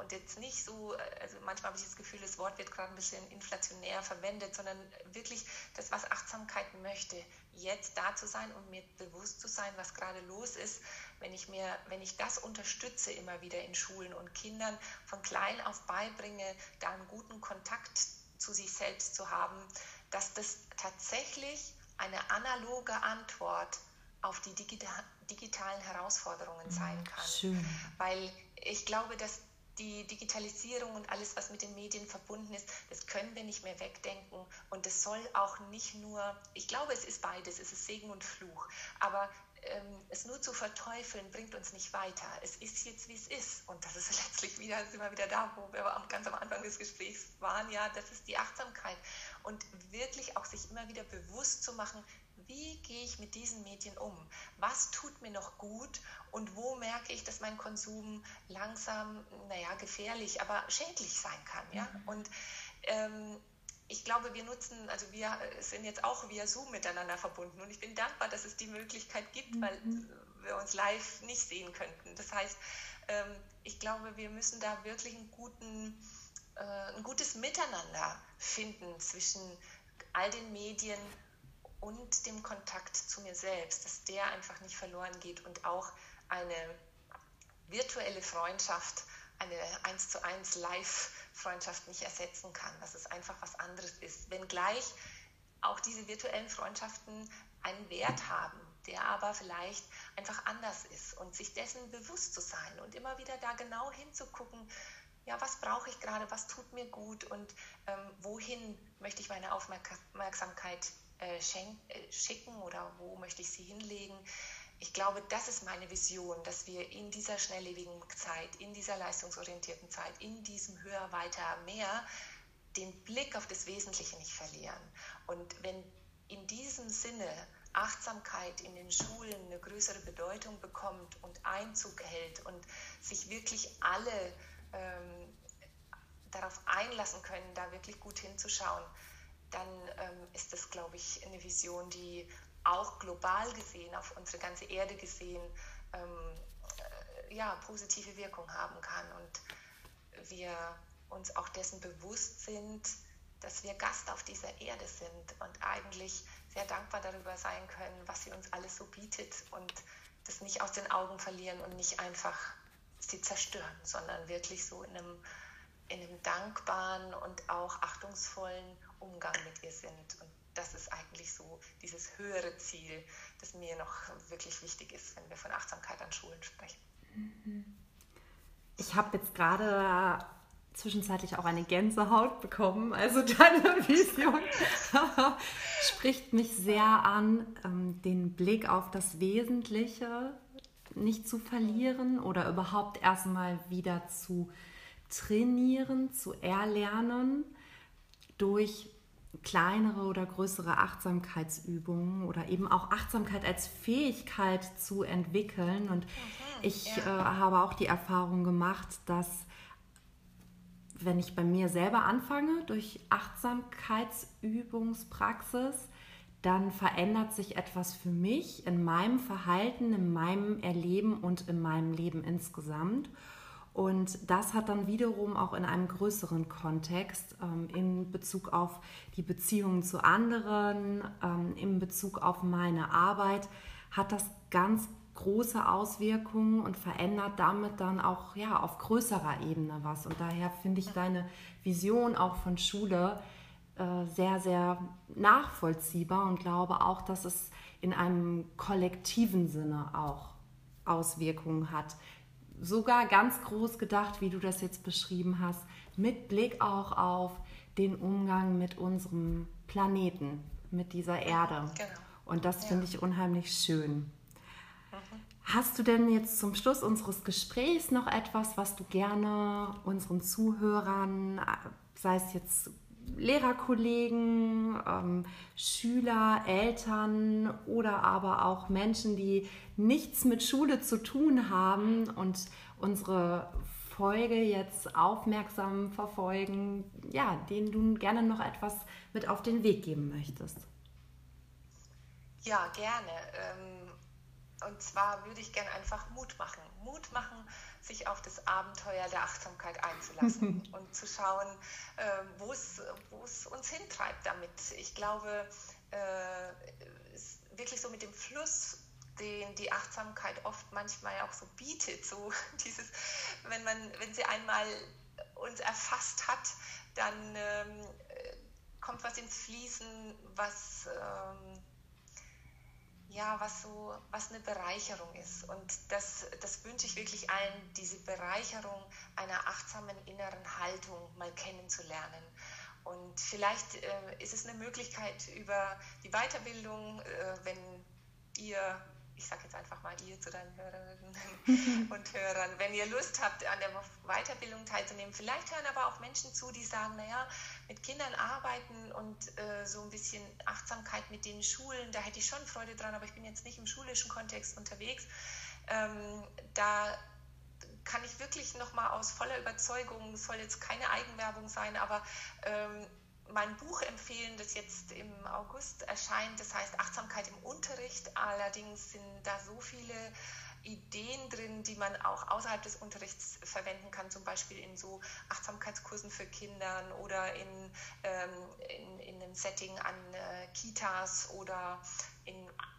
und jetzt nicht so, also manchmal habe ich das Gefühl, das Wort wird gerade ein bisschen inflationär verwendet, sondern wirklich das, was Achtsamkeit möchte, jetzt da zu sein und mir bewusst zu sein, was gerade los ist, wenn ich mir, wenn ich das unterstütze immer wieder in Schulen und Kindern von klein auf beibringe, da einen guten Kontakt zu sich selbst zu haben, dass das tatsächlich eine analoge Antwort auf die digitalen Herausforderungen sein mhm, kann. Schön. Weil ich glaube, dass die Digitalisierung und alles, was mit den Medien verbunden ist, das können wir nicht mehr wegdenken. Und es soll auch nicht nur, ich glaube, es ist beides, es ist Segen und Fluch. Aber ähm, es nur zu verteufeln, bringt uns nicht weiter. Es ist jetzt, wie es ist. Und das ist letztlich wieder, sind wir wieder da, wo wir ganz am Anfang des Gesprächs waren. Ja, das ist die Achtsamkeit. Und wirklich auch sich immer wieder bewusst zu machen, wie gehe ich mit diesen Medien um? Was tut mir noch gut und wo merke ich, dass mein Konsum langsam, naja, gefährlich, aber schädlich sein kann? Ja? Mhm. Und ähm, ich glaube, wir nutzen, also wir sind jetzt auch via Zoom miteinander verbunden und ich bin dankbar, dass es die Möglichkeit gibt, mhm. weil wir uns live nicht sehen könnten. Das heißt, ähm, ich glaube, wir müssen da wirklich einen guten, äh, ein gutes Miteinander finden zwischen all den Medien und dem Kontakt zu mir selbst, dass der einfach nicht verloren geht und auch eine virtuelle Freundschaft, eine 1 zu 1 Live-Freundschaft nicht ersetzen kann, dass es einfach was anderes ist. Wenngleich auch diese virtuellen Freundschaften einen Wert haben, der aber vielleicht einfach anders ist und sich dessen bewusst zu sein und immer wieder da genau hinzugucken, ja, was brauche ich gerade, was tut mir gut und ähm, wohin möchte ich meine Aufmerksamkeit äh, äh, schicken oder wo möchte ich sie hinlegen. Ich glaube, das ist meine Vision, dass wir in dieser schnelllebigen Zeit, in dieser leistungsorientierten Zeit, in diesem höher, weiter, mehr den Blick auf das Wesentliche nicht verlieren. Und wenn in diesem Sinne Achtsamkeit in den Schulen eine größere Bedeutung bekommt und Einzug hält und sich wirklich alle ähm, darauf einlassen können, da wirklich gut hinzuschauen, dann ähm, ist das, glaube ich, eine Vision, die auch global gesehen, auf unsere ganze Erde gesehen, ähm, äh, ja, positive Wirkung haben kann. Und wir uns auch dessen bewusst sind, dass wir Gast auf dieser Erde sind und eigentlich sehr dankbar darüber sein können, was sie uns alles so bietet und das nicht aus den Augen verlieren und nicht einfach sie zerstören, sondern wirklich so in einem, in einem dankbaren und auch achtungsvollen Umgang mit ihr sind. Und das ist eigentlich so dieses höhere Ziel, das mir noch wirklich wichtig ist, wenn wir von Achtsamkeit an Schulen sprechen. Ich habe jetzt gerade zwischenzeitlich auch eine Gänsehaut bekommen. Also deine Vision spricht mich sehr an, ähm, den Blick auf das Wesentliche nicht zu verlieren oder überhaupt erstmal wieder zu trainieren, zu erlernen durch kleinere oder größere Achtsamkeitsübungen oder eben auch Achtsamkeit als Fähigkeit zu entwickeln. Und okay, ich ja. äh, habe auch die Erfahrung gemacht, dass wenn ich bei mir selber anfange durch Achtsamkeitsübungspraxis, dann verändert sich etwas für mich in meinem Verhalten, in meinem Erleben und in meinem Leben insgesamt. Und das hat dann wiederum auch in einem größeren Kontext ähm, in Bezug auf die Beziehungen zu anderen, ähm, in Bezug auf meine Arbeit, hat das ganz große Auswirkungen und verändert damit dann auch ja, auf größerer Ebene was. Und daher finde ich deine Vision auch von Schule äh, sehr, sehr nachvollziehbar und glaube auch, dass es in einem kollektiven Sinne auch Auswirkungen hat. Sogar ganz groß gedacht, wie du das jetzt beschrieben hast, mit Blick auch auf den Umgang mit unserem Planeten, mit dieser Erde. Genau. Und das ja. finde ich unheimlich schön. Hast du denn jetzt zum Schluss unseres Gesprächs noch etwas, was du gerne unseren Zuhörern, sei es jetzt Lehrerkollegen, ähm, Schüler, Eltern oder aber auch Menschen, die nichts mit Schule zu tun haben und unsere Folge jetzt aufmerksam verfolgen, ja, denen du gerne noch etwas mit auf den Weg geben möchtest? Ja, gerne. Ähm, und zwar würde ich gerne einfach Mut machen. Mut machen, sich auf das Abenteuer der Achtsamkeit einzulassen und zu schauen, ähm, wo es uns hintreibt damit. Ich glaube, äh, wirklich so mit dem Fluss den die Achtsamkeit oft manchmal auch so bietet, so dieses, wenn man, wenn sie einmal uns erfasst hat, dann ähm, kommt was ins Fließen, was ähm, ja, was so, was eine Bereicherung ist. Und das, das wünsche ich wirklich allen, diese Bereicherung einer achtsamen inneren Haltung mal kennenzulernen. Und vielleicht äh, ist es eine Möglichkeit über die Weiterbildung, äh, wenn ihr ich sage jetzt einfach mal ihr zu deinen Hörerinnen und Hörern, wenn ihr Lust habt, an der Weiterbildung teilzunehmen. Vielleicht hören aber auch Menschen zu, die sagen, naja, mit Kindern arbeiten und äh, so ein bisschen Achtsamkeit mit den Schulen, da hätte ich schon Freude dran, aber ich bin jetzt nicht im schulischen Kontext unterwegs. Ähm, da kann ich wirklich nochmal aus voller Überzeugung, es soll jetzt keine Eigenwerbung sein, aber ähm, mein Buch empfehlen, das jetzt im August erscheint. Das heißt Achtsamkeit im Unterricht. Allerdings sind da so viele Ideen drin, die man auch außerhalb des Unterrichts verwenden kann, zum Beispiel in so Achtsamkeitskursen für Kinder oder in, ähm, in, in, einem Setting an äh, Kitas oder in,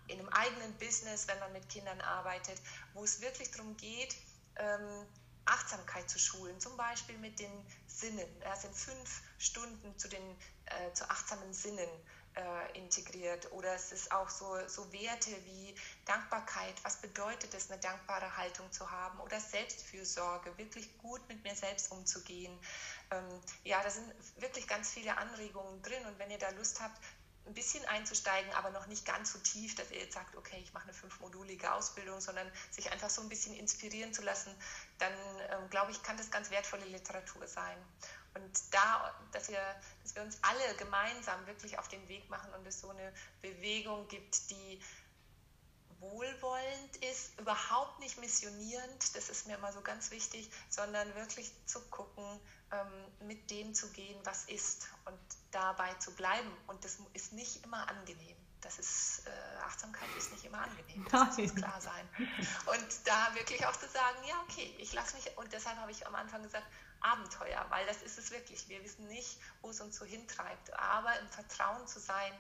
in einem eigenen Business, wenn man mit Kindern arbeitet, wo es wirklich darum geht, ähm, Achtsamkeit zu schulen, zum Beispiel mit den Sinnen. Da sind fünf Stunden zu den äh, zu achtsamen Sinnen äh, integriert. Oder es ist auch so, so Werte wie Dankbarkeit. Was bedeutet es, eine dankbare Haltung zu haben? Oder Selbstfürsorge, wirklich gut mit mir selbst umzugehen. Ähm, ja, da sind wirklich ganz viele Anregungen drin. Und wenn ihr da Lust habt, ein bisschen einzusteigen, aber noch nicht ganz so tief, dass ihr jetzt sagt, okay, ich mache eine fünfmodulige Ausbildung, sondern sich einfach so ein bisschen inspirieren zu lassen, dann ähm, glaube ich, kann das ganz wertvolle Literatur sein. Und da, dass wir, dass wir uns alle gemeinsam wirklich auf den Weg machen und es so eine Bewegung gibt, die wohlwollend ist, überhaupt nicht missionierend, das ist mir immer so ganz wichtig, sondern wirklich zu gucken, ähm, mit dem zu gehen, was ist und dabei zu bleiben. Und das ist nicht immer angenehm. Das ist, äh, Achtsamkeit ist nicht immer angenehm, das muss klar sein. Und da wirklich auch zu sagen, ja, okay, ich lasse mich, und deshalb habe ich am Anfang gesagt, Abenteuer, weil das ist es wirklich. Wir wissen nicht, wo es uns so hintreibt, aber im Vertrauen zu sein,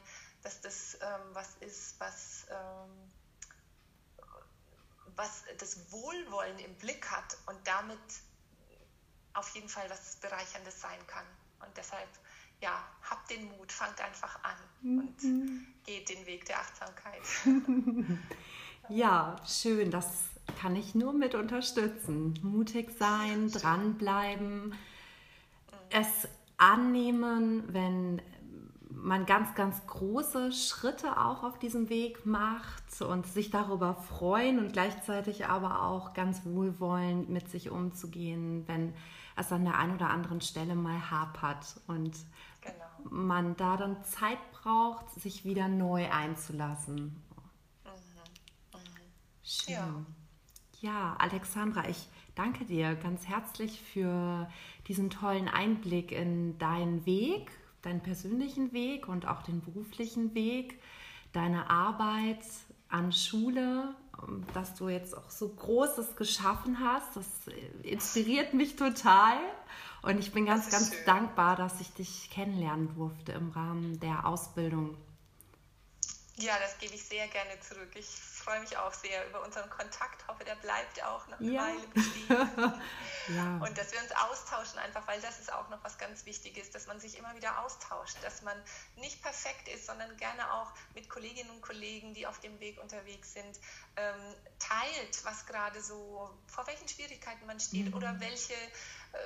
dass das ähm, was ist, was, ähm, was das Wohlwollen im Blick hat und damit auf jeden Fall was Bereicherndes sein kann. Und deshalb, ja, habt den Mut, fangt einfach an und mhm. geht den Weg der Achtsamkeit. ja, schön, das kann ich nur mit unterstützen. Mutig sein, dranbleiben, mhm. es annehmen, wenn man ganz, ganz große Schritte auch auf diesem Weg macht und sich darüber freuen und gleichzeitig aber auch ganz wohlwollend mit sich umzugehen, wenn es an der einen oder anderen Stelle mal hapert und genau. man da dann Zeit braucht, sich wieder neu einzulassen. Mhm. Mhm. Schön. Ja. ja, Alexandra, ich danke dir ganz herzlich für diesen tollen Einblick in deinen Weg deinen persönlichen Weg und auch den beruflichen Weg, deine Arbeit an Schule, ähm, dass du jetzt auch so Großes geschaffen hast. Das inspiriert mich total. Und ich bin ganz, ganz schön. dankbar, dass ich dich kennenlernen durfte im Rahmen der Ausbildung. Ja, das gebe ich sehr gerne zurück. Ich freue mich auch sehr über unseren Kontakt. Hoffe, der bleibt auch noch eine ja. Weile bestehen. ja. Und dass wir uns austauschen einfach, weil das ist auch noch was ganz Wichtiges, dass man sich immer wieder austauscht, dass man nicht perfekt ist, sondern gerne auch mit Kolleginnen und Kollegen, die auf dem Weg unterwegs sind, ähm, teilt, was gerade so, vor welchen Schwierigkeiten man steht mhm. oder welche, äh,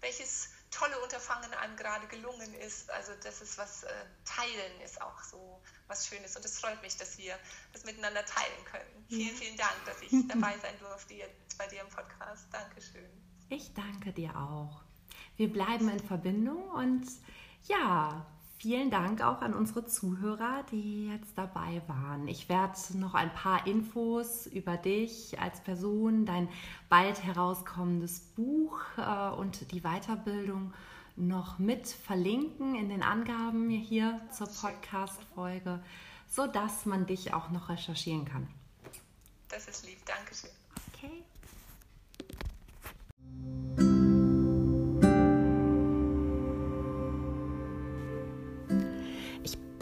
welches tolle Unterfangen einem gerade gelungen ist. Also das ist was, äh, Teilen ist auch so was Schönes und es freut mich, dass wir das miteinander teilen können. Ja. Vielen, vielen Dank, dass ich dabei sein durfte jetzt bei dir im Podcast. Dankeschön. Ich danke dir auch. Wir bleiben in Verbindung und ja, Vielen Dank auch an unsere Zuhörer, die jetzt dabei waren. Ich werde noch ein paar Infos über dich als Person, dein bald herauskommendes Buch äh, und die Weiterbildung noch mit verlinken in den Angaben hier zur Podcast-Folge, sodass man dich auch noch recherchieren kann. Das ist lieb, Dankeschön. Okay.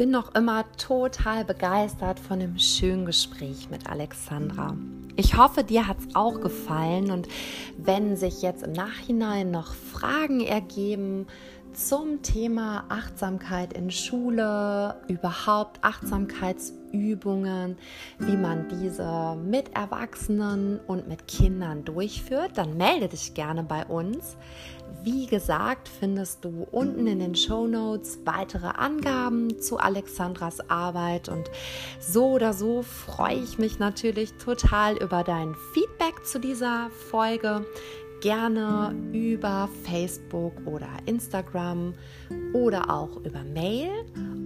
Bin noch immer total begeistert von dem schönen Gespräch mit Alexandra. Ich hoffe, dir hat es auch gefallen und wenn sich jetzt im Nachhinein noch Fragen ergeben zum Thema Achtsamkeit in Schule, überhaupt Achtsamkeitsübungen, wie man diese mit Erwachsenen und mit Kindern durchführt, dann melde dich gerne bei uns. Wie gesagt, findest du unten in den Show Notes weitere Angaben zu Alexandras Arbeit und so oder so freue ich mich natürlich total über dein Feedback zu dieser Folge. Gerne über Facebook oder Instagram oder auch über Mail.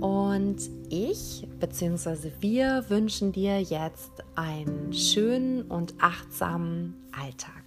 Und ich bzw. wir wünschen dir jetzt einen schönen und achtsamen Alltag.